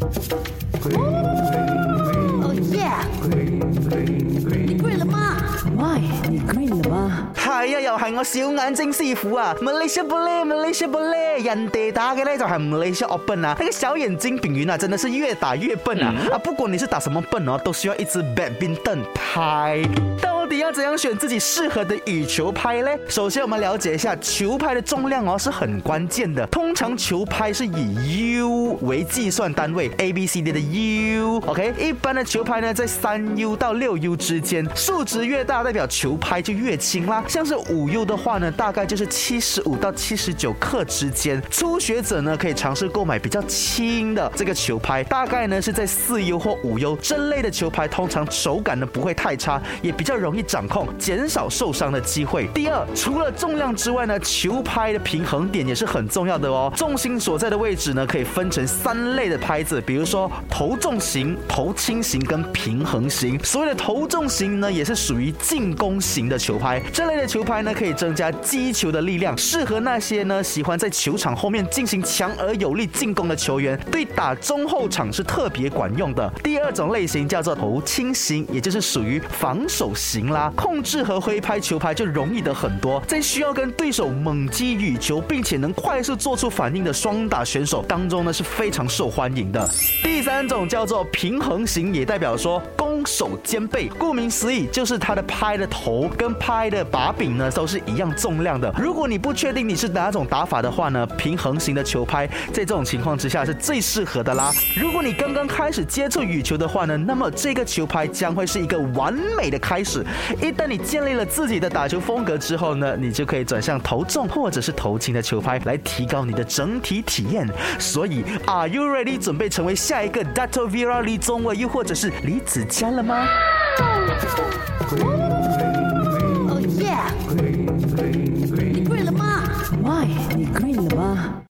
哦耶！你了吗你了吗？系啊，又系我小眼睛师傅啊 m a i s y b l m a y l e y 人哋打嘅咧就系 m a s open 啊，那个小眼睛饼圆啊，真的是越打越笨啊！啊，不管你是打什么笨哦，都需要一支 badminton 排。你要怎样选自己适合的羽球拍呢？首先，我们了解一下球拍的重量哦，是很关键的。通常球拍是以 U 为计算单位，A B C D 的 U，OK。一般的球拍呢，在三 U 到六 U 之间，数值越大，代表球拍就越轻啦。像是五 U 的话呢，大概就是七十五到七十九克之间。初学者呢，可以尝试购买比较轻的这个球拍，大概呢是在四 U 或五 U 这类的球拍，通常手感呢不会太差，也比较容易。掌控，减少受伤的机会。第二，除了重量之外呢，球拍的平衡点也是很重要的哦。重心所在的位置呢，可以分成三类的拍子，比如说头重型、头轻型跟平衡型。所谓的头重型呢，也是属于进攻型的球拍，这类的球拍呢，可以增加击球的力量，适合那些呢喜欢在球场后面进行强而有力进攻的球员，对打中后场是特别管用的。第二种类型叫做头轻型，也就是属于防守型了。控制和挥拍球拍就容易的很多，在需要跟对手猛击羽球，并且能快速做出反应的双打选手当中呢是非常受欢迎的。第三种叫做平衡型，也代表说攻守兼备。顾名思义，就是它的拍的头跟拍的把柄呢都是一样重量的。如果你不确定你是哪种打法的话呢，平衡型的球拍在这种情况之下是最适合的啦。如果你刚刚开始接触羽球的话呢，那么这个球拍将会是一个完美的开始。一旦你建立了自己的打球风格之后呢，你就可以转向投重或者是投轻的球拍来提高你的整体体验。所以，Are you ready？准备成为下一个 d a t o v i r a 李宗伟，又或者是李子健了吗？Oh yeah！你跪了吗？My，你跪了吗？